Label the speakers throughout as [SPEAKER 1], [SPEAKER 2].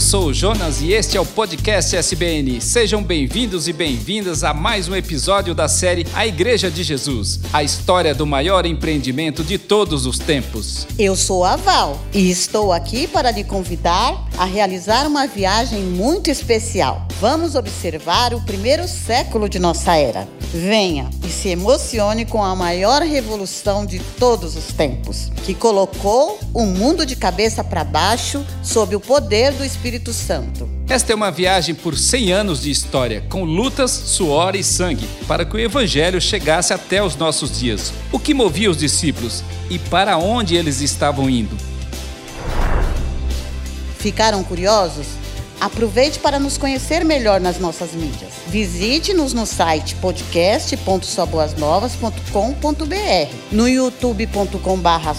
[SPEAKER 1] eu sou o Jonas e este é o podcast SBN. Sejam bem-vindos e bem-vindas a mais um episódio da série A Igreja de Jesus, a história do maior empreendimento de todos os tempos.
[SPEAKER 2] Eu sou a Val e estou aqui para lhe convidar a realizar uma viagem muito especial. Vamos observar o primeiro século de nossa era. Venha e se emocione com a maior revolução de todos os tempos, que colocou o mundo de cabeça para baixo sob o poder do Espírito Santo.
[SPEAKER 1] Esta é uma viagem por 100 anos de história, com lutas, suor e sangue, para que o Evangelho chegasse até os nossos dias. O que movia os discípulos e para onde eles estavam indo?
[SPEAKER 2] Ficaram curiosos? Aproveite para nos conhecer melhor nas nossas mídias. Visite-nos no site podcast.soboasnovas.com.br, no youtube.com.br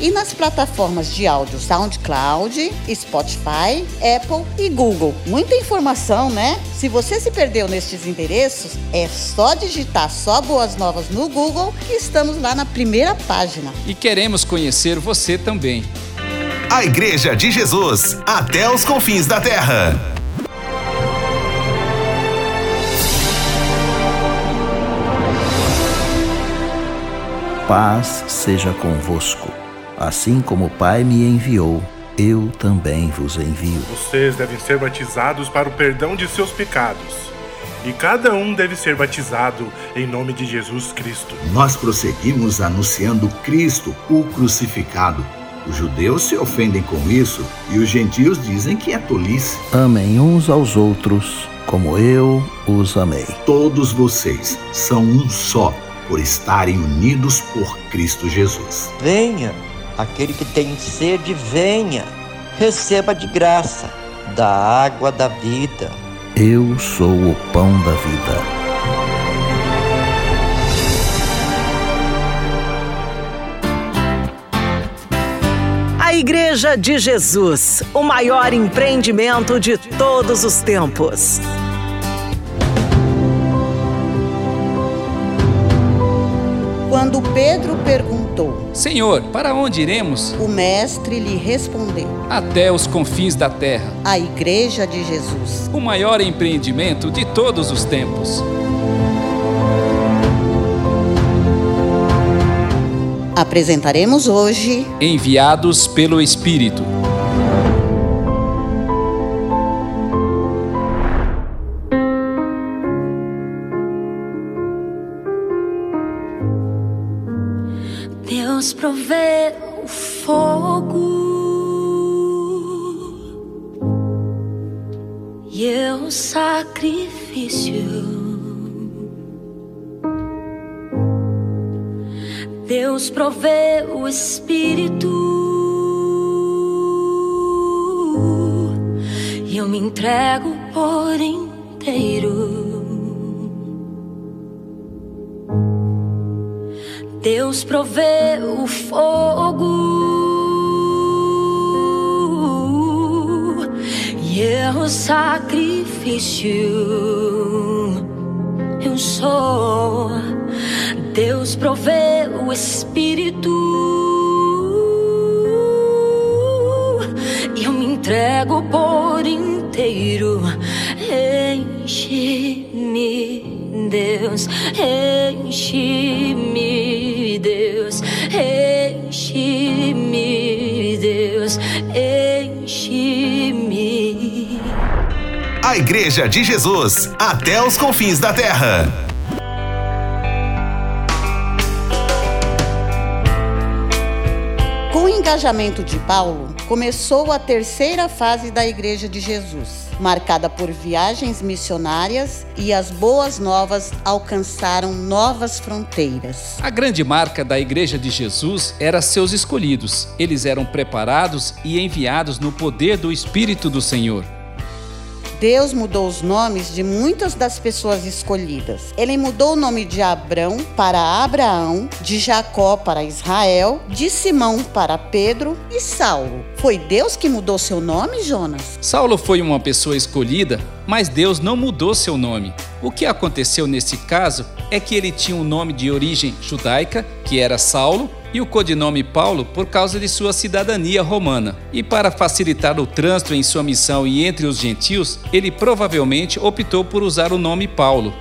[SPEAKER 2] e nas plataformas de áudio SoundCloud, Spotify, Apple e Google. Muita informação, né? Se você se perdeu nestes endereços, é só digitar Só Boas Novas no Google e estamos lá na primeira página.
[SPEAKER 1] E queremos conhecer você também.
[SPEAKER 3] A Igreja de Jesus, até os confins da terra.
[SPEAKER 4] Paz seja convosco. Assim como o Pai me enviou, eu também vos envio.
[SPEAKER 5] Vocês devem ser batizados para o perdão de seus pecados. E cada um deve ser batizado em nome de Jesus Cristo.
[SPEAKER 6] Nós prosseguimos anunciando Cristo, o crucificado. Os judeus se ofendem com isso e os gentios dizem que é tolice.
[SPEAKER 4] Amem uns aos outros, como eu os amei.
[SPEAKER 6] Todos vocês são um só por estarem unidos por Cristo Jesus.
[SPEAKER 7] Venha, aquele que tem sede, venha, receba de graça da água da vida.
[SPEAKER 4] Eu sou o pão da vida.
[SPEAKER 8] Igreja de Jesus, o maior empreendimento de todos os tempos.
[SPEAKER 2] Quando Pedro perguntou,
[SPEAKER 1] Senhor, para onde iremos?
[SPEAKER 2] o mestre lhe respondeu:
[SPEAKER 1] Até os confins da terra.
[SPEAKER 2] A Igreja de Jesus.
[SPEAKER 1] O maior empreendimento de todos os tempos.
[SPEAKER 2] Apresentaremos hoje
[SPEAKER 1] Enviados pelo Espírito.
[SPEAKER 9] Deus provê o fogo e eu o sacrifício. Deus provê o Espírito e eu me entrego por inteiro. Deus provê o fogo e eu o sacrifício. Eu sou. Deus provê o Espírito e eu me entrego por inteiro. Enche-me, Deus, enche-me, Deus, enche-me, Deus, enche-me.
[SPEAKER 3] A Igreja de Jesus, até os confins da terra.
[SPEAKER 2] Engajamento de Paulo, começou a terceira fase da Igreja de Jesus, marcada por viagens missionárias e as boas novas alcançaram novas fronteiras.
[SPEAKER 1] A grande marca da Igreja de Jesus era seus escolhidos. Eles eram preparados e enviados no poder do Espírito do Senhor.
[SPEAKER 2] Deus mudou os nomes de muitas das pessoas escolhidas. Ele mudou o nome de Abrão para Abraão, de Jacó para Israel, de Simão para Pedro e Saulo. Foi Deus que mudou seu nome, Jonas?
[SPEAKER 1] Saulo foi uma pessoa escolhida, mas Deus não mudou seu nome. O que aconteceu nesse caso é que ele tinha um nome de origem judaica, que era Saulo, e o codinome Paulo por causa de sua cidadania romana. E para facilitar o trânsito em sua missão e entre os gentios, ele provavelmente optou por usar o nome Paulo.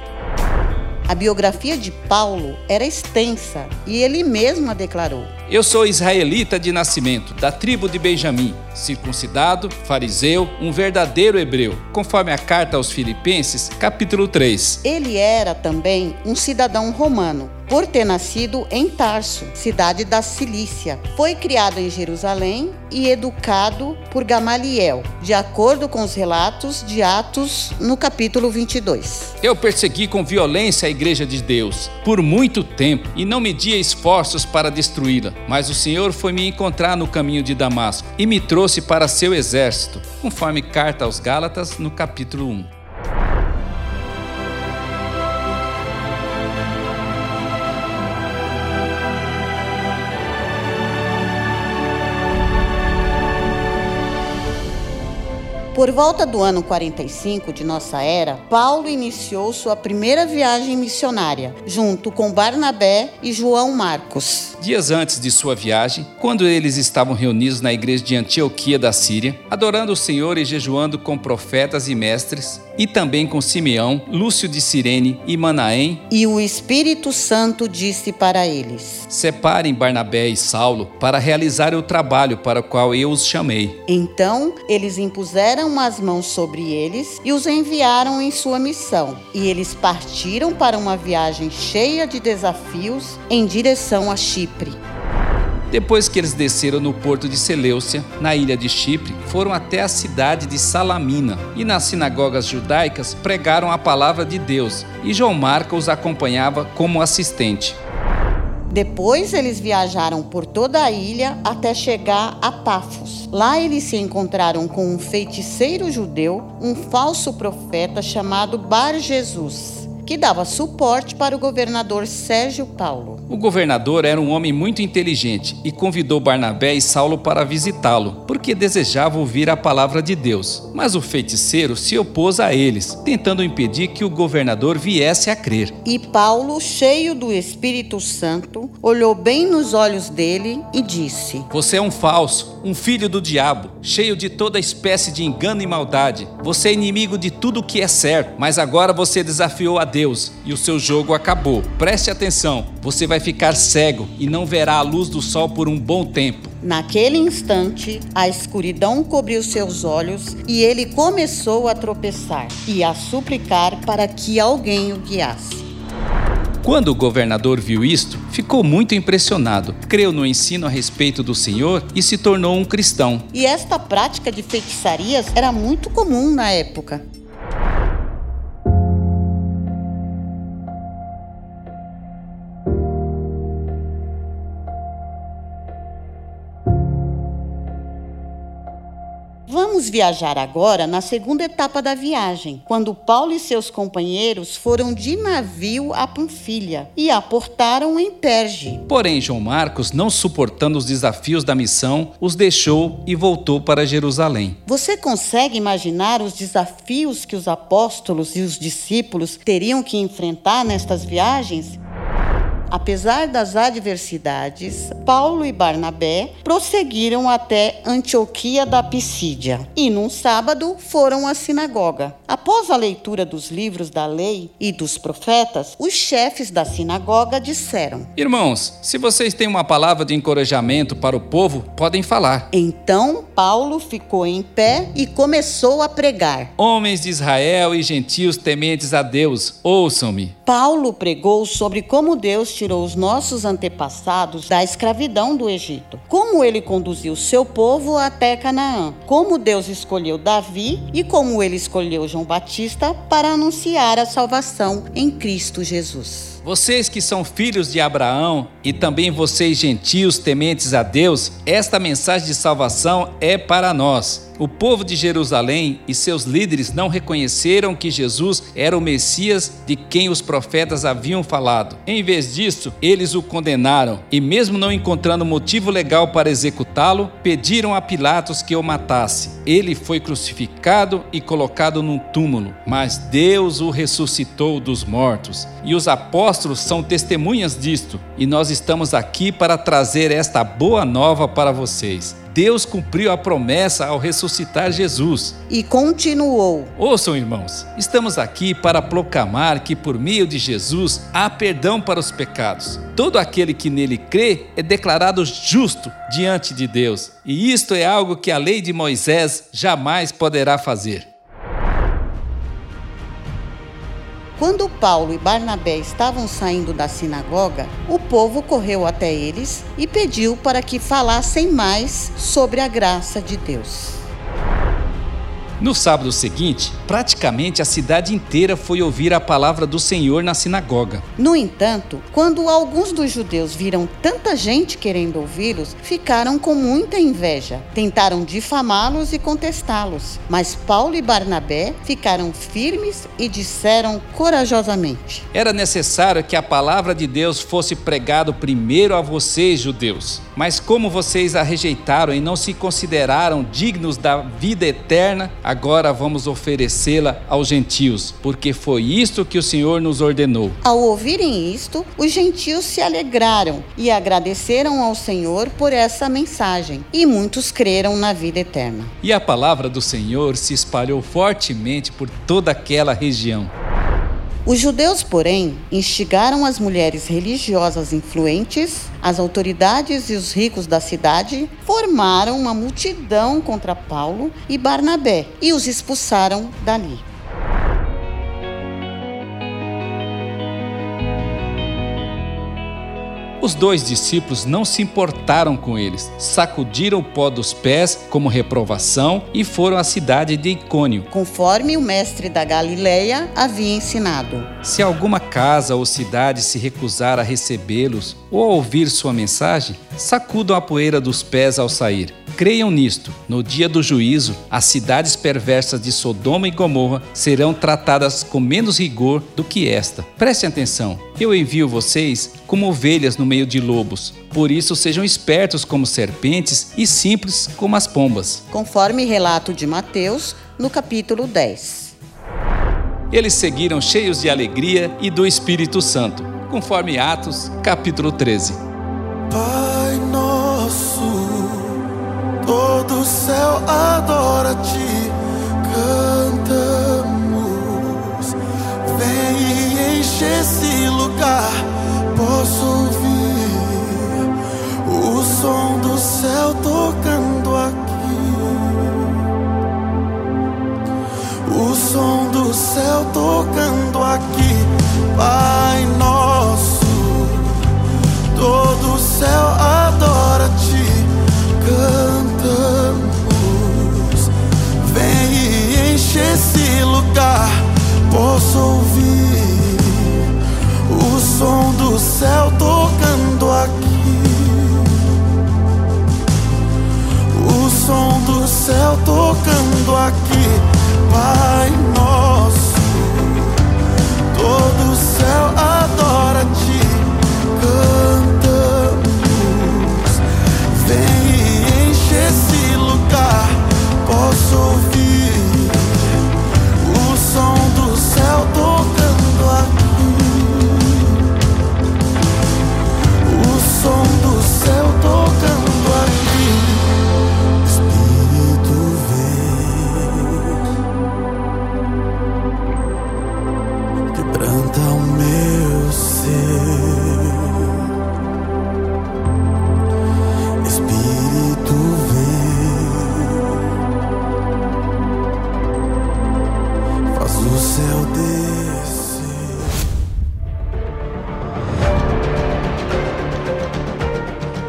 [SPEAKER 2] A biografia de Paulo era extensa e ele mesmo a declarou.
[SPEAKER 1] Eu sou israelita de nascimento, da tribo de Benjamim, circuncidado, fariseu, um verdadeiro hebreu, conforme a carta aos Filipenses, capítulo 3.
[SPEAKER 2] Ele era também um cidadão romano, por ter nascido em Tarso, cidade da Cilícia. Foi criado em Jerusalém e educado por Gamaliel, de acordo com os relatos de Atos no capítulo 22.
[SPEAKER 1] Eu persegui com violência a igreja de Deus por muito tempo e não media esforços para destruí-la, mas o Senhor foi me encontrar no caminho de Damasco e me trouxe para seu exército, conforme carta aos Gálatas no capítulo 1.
[SPEAKER 2] Por volta do ano 45 de nossa era, Paulo iniciou sua primeira viagem missionária, junto com Barnabé e João Marcos.
[SPEAKER 1] Dias antes de sua viagem, quando eles estavam reunidos na igreja de Antioquia da Síria, adorando o Senhor e jejuando com profetas e mestres, e também com Simeão, Lúcio de Cirene e Manaém,
[SPEAKER 2] E o Espírito Santo disse para eles:
[SPEAKER 1] separem Barnabé e Saulo para realizar o trabalho para o qual eu os chamei.
[SPEAKER 2] Então eles impuseram as mãos sobre eles e os enviaram em sua missão. E eles partiram para uma viagem cheia de desafios em direção a Chipre.
[SPEAKER 1] Depois que eles desceram no porto de Seleucia, na ilha de Chipre, foram até a cidade de Salamina e nas sinagogas judaicas pregaram a palavra de Deus, e João Marcos os acompanhava como assistente.
[SPEAKER 2] Depois eles viajaram por toda a ilha até chegar a Pafos. Lá eles se encontraram com um feiticeiro judeu, um falso profeta chamado Bar Jesus, que dava suporte para o governador Sérgio Paulo.
[SPEAKER 1] O governador era um homem muito inteligente e convidou Barnabé e Saulo para visitá-lo, porque desejava ouvir a palavra de Deus. Mas o feiticeiro se opôs a eles, tentando impedir que o governador viesse a crer.
[SPEAKER 2] E Paulo, cheio do Espírito Santo, olhou bem nos olhos dele e disse:
[SPEAKER 1] Você é um falso, um filho do diabo, cheio de toda espécie de engano e maldade. Você é inimigo de tudo o que é certo, mas agora você desafiou a Deus e o seu jogo acabou. Preste atenção, você vai ficar cego e não verá a luz do sol por um bom tempo.
[SPEAKER 2] Naquele instante, a escuridão cobriu seus olhos e ele começou a tropeçar e a suplicar para que alguém o guiasse.
[SPEAKER 1] Quando o governador viu isto, ficou muito impressionado, creu no ensino a respeito do Senhor e se tornou um cristão.
[SPEAKER 2] E esta prática de feitiçarias era muito comum na época. Vamos viajar agora na segunda etapa da viagem, quando Paulo e seus companheiros foram de navio a Panfilha e aportaram em Perge.
[SPEAKER 1] Porém, João Marcos, não suportando os desafios da missão, os deixou e voltou para Jerusalém.
[SPEAKER 2] Você consegue imaginar os desafios que os apóstolos e os discípulos teriam que enfrentar nestas viagens? Apesar das adversidades, Paulo e Barnabé prosseguiram até Antioquia da Pisídia e, num sábado, foram à sinagoga. Após a leitura dos livros da lei e dos profetas, os chefes da sinagoga disseram:
[SPEAKER 1] Irmãos, se vocês têm uma palavra de encorajamento para o povo, podem falar.
[SPEAKER 2] Então Paulo ficou em pé e começou a pregar.
[SPEAKER 1] Homens de Israel e gentios tementes a Deus, ouçam-me.
[SPEAKER 2] Paulo pregou sobre como Deus tirou os nossos antepassados da escravidão do Egito, como ele conduziu seu povo até Canaã, como Deus escolheu Davi e como ele escolheu João Batista para anunciar a salvação em Cristo Jesus.
[SPEAKER 1] Vocês que são filhos de Abraão e também vocês gentios tementes a Deus, esta mensagem de salvação é para nós. O povo de Jerusalém e seus líderes não reconheceram que Jesus era o Messias de quem os profetas haviam falado. Em vez disso, eles o condenaram e, mesmo não encontrando motivo legal para executá-lo, pediram a Pilatos que o matasse. Ele foi crucificado e colocado num túmulo, mas Deus o ressuscitou dos mortos. E os apóstolos são testemunhas disto, e nós estamos aqui para trazer esta boa nova para vocês. Deus cumpriu a promessa ao ressuscitar Jesus.
[SPEAKER 2] E continuou:
[SPEAKER 1] Ouçam, irmãos, estamos aqui para proclamar que por meio de Jesus há perdão para os pecados. Todo aquele que nele crê é declarado justo diante de Deus. E isto é algo que a lei de Moisés jamais poderá fazer.
[SPEAKER 2] Quando Paulo e Barnabé estavam saindo da sinagoga, o povo correu até eles e pediu para que falassem mais sobre a graça de Deus.
[SPEAKER 1] No sábado seguinte, praticamente a cidade inteira foi ouvir a palavra do Senhor na sinagoga.
[SPEAKER 2] No entanto, quando alguns dos judeus viram tanta gente querendo ouvi-los, ficaram com muita inveja. Tentaram difamá-los e contestá-los. Mas Paulo e Barnabé ficaram firmes e disseram corajosamente:
[SPEAKER 1] Era necessário que a palavra de Deus fosse pregado primeiro a vocês, judeus. Mas como vocês a rejeitaram e não se consideraram dignos da vida eterna, agora vamos oferecê-la aos gentios, porque foi isto que o Senhor nos ordenou.
[SPEAKER 2] Ao ouvirem isto, os gentios se alegraram e agradeceram ao Senhor por essa mensagem, e muitos creram na vida eterna.
[SPEAKER 1] E a palavra do Senhor se espalhou fortemente por toda aquela região.
[SPEAKER 2] Os judeus, porém, instigaram as mulheres religiosas influentes, as autoridades e os ricos da cidade, formaram uma multidão contra Paulo e Barnabé e os expulsaram dali.
[SPEAKER 1] Os dois discípulos não se importaram com eles, sacudiram o pó dos pés como reprovação e foram à cidade de Icônio.
[SPEAKER 2] Conforme o mestre da Galileia havia ensinado.
[SPEAKER 1] Se alguma casa ou cidade se recusar a recebê-los ou a ouvir sua mensagem, sacudam a poeira dos pés ao sair. Creiam nisto: no dia do juízo, as cidades perversas de Sodoma e Gomorra serão tratadas com menos rigor do que esta. Prestem atenção: eu envio vocês como ovelhas no meio de lobos. Por isso, sejam espertos como serpentes e simples como as pombas.
[SPEAKER 2] Conforme relato de Mateus, no capítulo 10.
[SPEAKER 1] Eles seguiram cheios de alegria e do Espírito Santo, conforme Atos, capítulo 13.
[SPEAKER 10] Pai nosso, todo o céu adora-te, cantamos. Vem e enche esse lugar, posso ouvir o som do céu tocando aqui. O som do céu tocando aqui, Pai nosso. Todo o céu adora-te, cantamos. Vem e enche esse lugar, posso ouvir o som do céu tocando aqui. O som do céu tocando aqui, Pai nosso. Todo o céu adora-te, cantamos. Vem e enche esse lugar, posso ouvir o som do céu tocando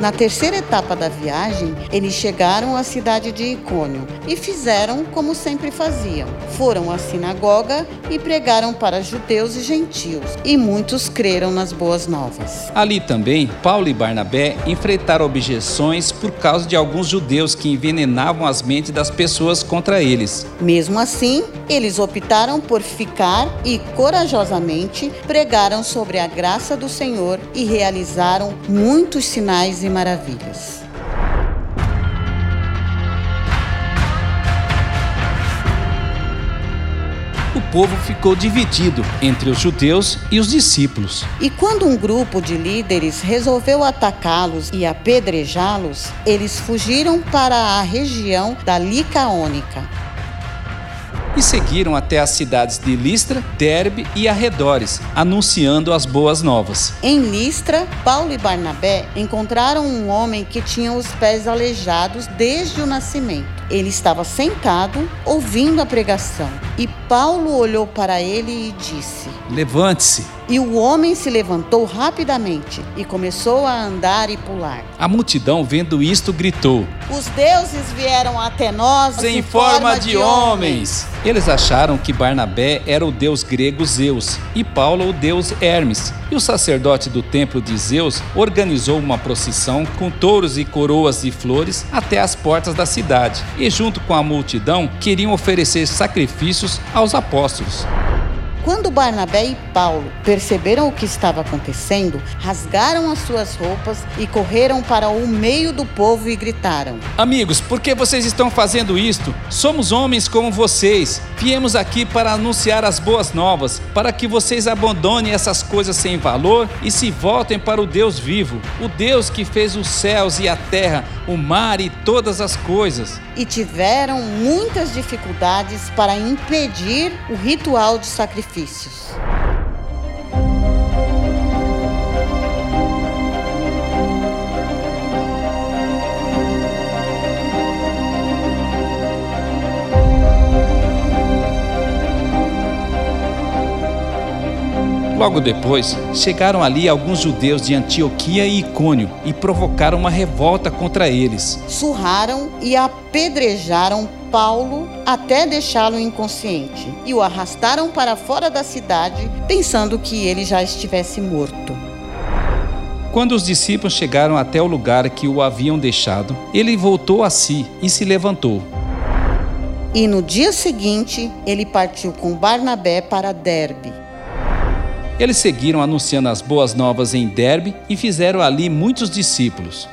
[SPEAKER 2] Na terceira etapa da viagem, eles chegaram à cidade de Icônio e fizeram como sempre faziam. Foram à sinagoga e pregaram para judeus e gentios, e muitos creram nas boas novas.
[SPEAKER 1] Ali também, Paulo e Barnabé enfrentaram objeções por causa de alguns judeus que envenenavam as mentes das pessoas contra eles.
[SPEAKER 2] Mesmo assim, eles optaram por ficar e corajosamente pregaram sobre a graça do Senhor e realizaram muitos sinais e maravilhas.
[SPEAKER 1] Povo ficou dividido entre os judeus e os discípulos.
[SPEAKER 2] E quando um grupo de líderes resolveu atacá-los e apedrejá-los, eles fugiram para a região da Licaônica
[SPEAKER 1] e seguiram até as cidades de Listra, Derbe e arredores, anunciando as boas novas.
[SPEAKER 2] Em Listra, Paulo e Barnabé encontraram um homem que tinha os pés aleijados desde o nascimento. Ele estava sentado, ouvindo a pregação, e Paulo olhou para ele e disse:
[SPEAKER 1] Levante-se.
[SPEAKER 2] E o homem se levantou rapidamente e começou a andar e pular.
[SPEAKER 1] A multidão, vendo isto, gritou:
[SPEAKER 2] Os deuses vieram até nós
[SPEAKER 1] em forma, forma de, de homens. homens. Eles acharam que Barnabé era o deus grego Zeus e Paulo o deus Hermes. E o sacerdote do templo de Zeus organizou uma procissão com touros e coroas de flores até as portas da cidade. E junto com a multidão queriam oferecer sacrifícios aos apóstolos.
[SPEAKER 2] Quando Barnabé e Paulo perceberam o que estava acontecendo, rasgaram as suas roupas e correram para o meio do povo e gritaram:
[SPEAKER 1] Amigos, por que vocês estão fazendo isto? Somos homens como vocês. Viemos aqui para anunciar as boas novas, para que vocês abandonem essas coisas sem valor e se voltem para o Deus vivo, o Deus que fez os céus e a terra, o mar e todas as coisas.
[SPEAKER 2] E tiveram muitas dificuldades para impedir o ritual de sacrifício benefícios.
[SPEAKER 1] Logo depois, chegaram ali alguns judeus de Antioquia e Icônio e provocaram uma revolta contra eles.
[SPEAKER 2] Surraram e apedrejaram Paulo até deixá-lo inconsciente e o arrastaram para fora da cidade, pensando que ele já estivesse morto.
[SPEAKER 1] Quando os discípulos chegaram até o lugar que o haviam deixado, ele voltou a si e se levantou.
[SPEAKER 2] E no dia seguinte, ele partiu com Barnabé para Derbe.
[SPEAKER 1] Eles seguiram anunciando as boas novas em Derbe e fizeram ali muitos discípulos.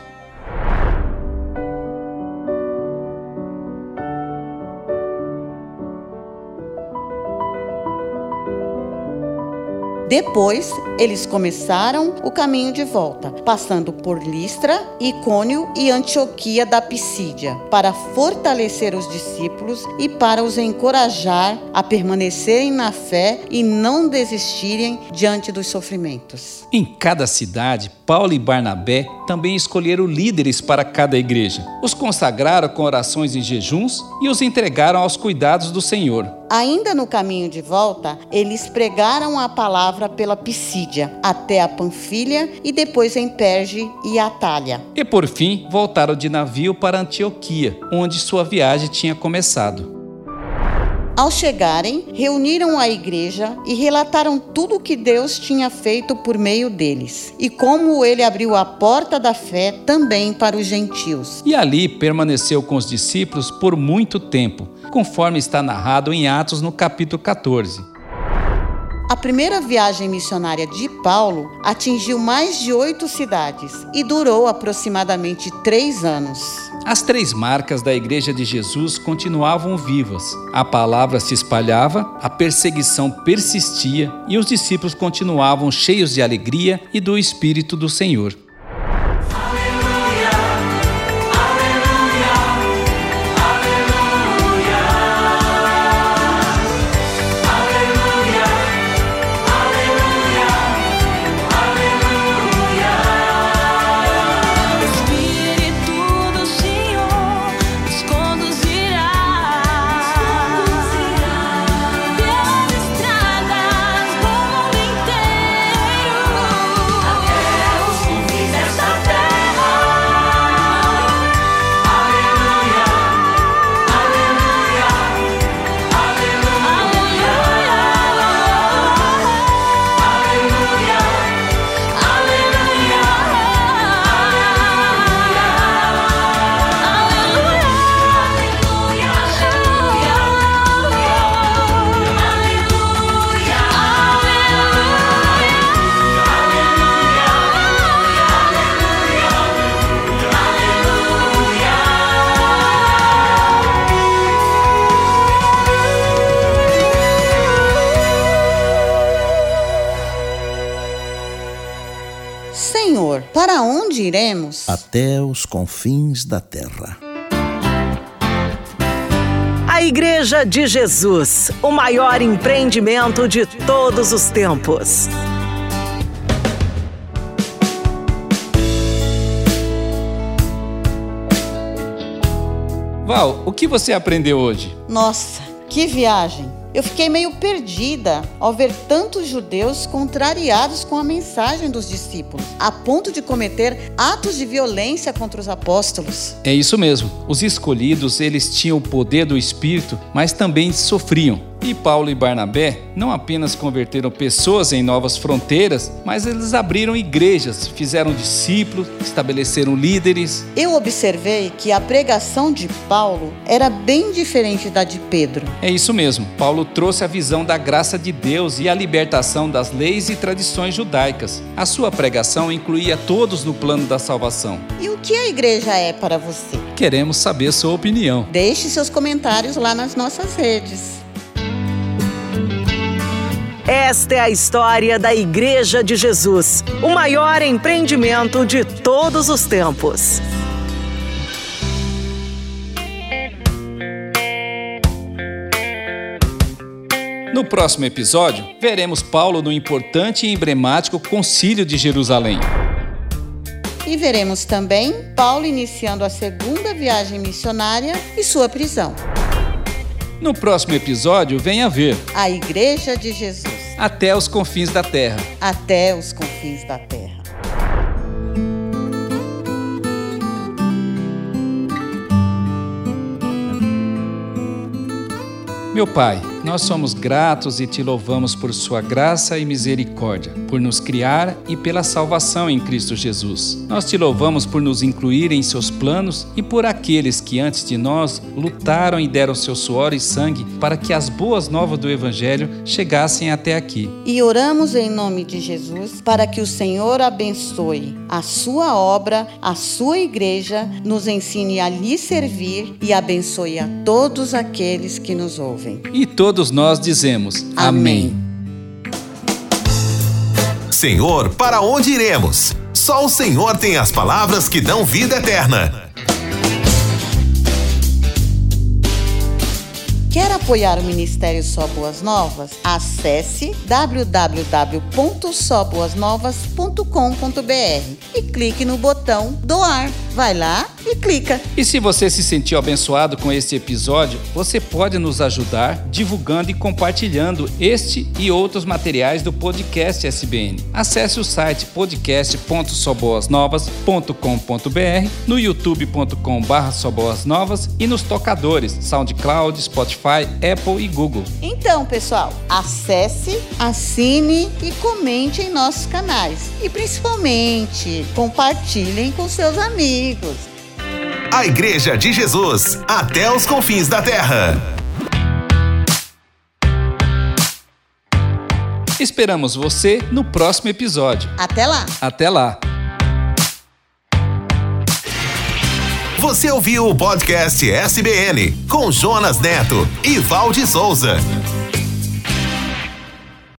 [SPEAKER 2] Depois, eles começaram o caminho de volta, passando por Listra, Icônio e Antioquia da Pisídia, para fortalecer os discípulos e para os encorajar a permanecerem na fé e não desistirem diante dos sofrimentos.
[SPEAKER 1] Em cada cidade, Paulo e Barnabé também escolheram líderes para cada igreja. Os consagraram com orações e jejuns e os entregaram aos cuidados do Senhor.
[SPEAKER 2] Ainda no caminho de volta, eles pregaram a palavra pela Pisídia, até a Panfilha e depois em Perge e Atalha.
[SPEAKER 1] E por fim, voltaram de navio para Antioquia, onde sua viagem tinha começado.
[SPEAKER 2] Ao chegarem, reuniram a igreja e relataram tudo o que Deus tinha feito por meio deles e como ele abriu a porta da fé também para os gentios.
[SPEAKER 1] E ali permaneceu com os discípulos por muito tempo, conforme está narrado em Atos no capítulo 14.
[SPEAKER 2] A primeira viagem missionária de Paulo atingiu mais de oito cidades e durou aproximadamente três anos.
[SPEAKER 1] As três marcas da Igreja de Jesus continuavam vivas. A palavra se espalhava, a perseguição persistia e os discípulos continuavam cheios de alegria e do Espírito do Senhor.
[SPEAKER 2] Onde iremos?
[SPEAKER 4] Até os confins da terra.
[SPEAKER 8] A Igreja de Jesus, o maior empreendimento de todos os tempos.
[SPEAKER 1] Val, o que você aprendeu hoje?
[SPEAKER 2] Nossa, que viagem! Eu fiquei meio perdida ao ver tantos judeus contrariados com a mensagem dos discípulos, a ponto de cometer atos de violência contra os apóstolos.
[SPEAKER 1] É isso mesmo. Os escolhidos, eles tinham o poder do Espírito, mas também sofriam. E Paulo e Barnabé não apenas converteram pessoas em novas fronteiras, mas eles abriram igrejas, fizeram discípulos, estabeleceram líderes.
[SPEAKER 2] Eu observei que a pregação de Paulo era bem diferente da de Pedro.
[SPEAKER 1] É isso mesmo. Paulo trouxe a visão da graça de Deus e a libertação das leis e tradições judaicas. A sua pregação incluía todos no plano da salvação.
[SPEAKER 2] E o que a igreja é para você?
[SPEAKER 1] Queremos saber sua opinião.
[SPEAKER 2] Deixe seus comentários lá nas nossas redes.
[SPEAKER 8] Esta é a história da Igreja de Jesus, o maior empreendimento de todos os tempos.
[SPEAKER 1] No próximo episódio, veremos Paulo no importante e emblemático Concílio de Jerusalém.
[SPEAKER 2] E veremos também Paulo iniciando a segunda viagem missionária e sua prisão.
[SPEAKER 1] No próximo episódio, venha ver
[SPEAKER 2] A Igreja de Jesus.
[SPEAKER 1] Até os confins da terra.
[SPEAKER 2] Até os confins da terra.
[SPEAKER 1] Meu Pai, nós somos gratos e te louvamos por Sua graça e misericórdia, por nos criar e pela salvação em Cristo Jesus. Nós te louvamos por nos incluir em Seus planos e por aqueles que antes de nós lutaram e deram seu suor e sangue para que as boas novas do Evangelho chegassem até aqui.
[SPEAKER 2] E oramos em nome de Jesus para que o Senhor abençoe a Sua obra, a Sua igreja, nos ensine a lhe servir e abençoe a todos aqueles que nos ouvem.
[SPEAKER 1] E todos nós dizemos Amém.
[SPEAKER 3] Senhor, para onde iremos? Só o Senhor tem as palavras que dão vida eterna.
[SPEAKER 2] Quer apoiar o Ministério Só Boas Novas? Acesse www.soboasnovas.com.br e clique no botão doar. Vai lá e clica.
[SPEAKER 1] E se você se sentiu abençoado com este episódio, você pode nos ajudar divulgando e compartilhando este e outros materiais do podcast SBN. Acesse o site podcast.soboasnovas.com.br, no youtube.com/soboasnovas e nos tocadores SoundCloud, Spotify, Apple e Google.
[SPEAKER 2] Então, pessoal, acesse, assine e comente em nossos canais. E principalmente, compartilhem com seus amigos.
[SPEAKER 3] A Igreja de Jesus, até os confins da terra.
[SPEAKER 1] Esperamos você no próximo episódio.
[SPEAKER 2] Até lá!
[SPEAKER 1] Até lá!
[SPEAKER 3] Você ouviu o podcast SBN com Jonas Neto e Valde Souza.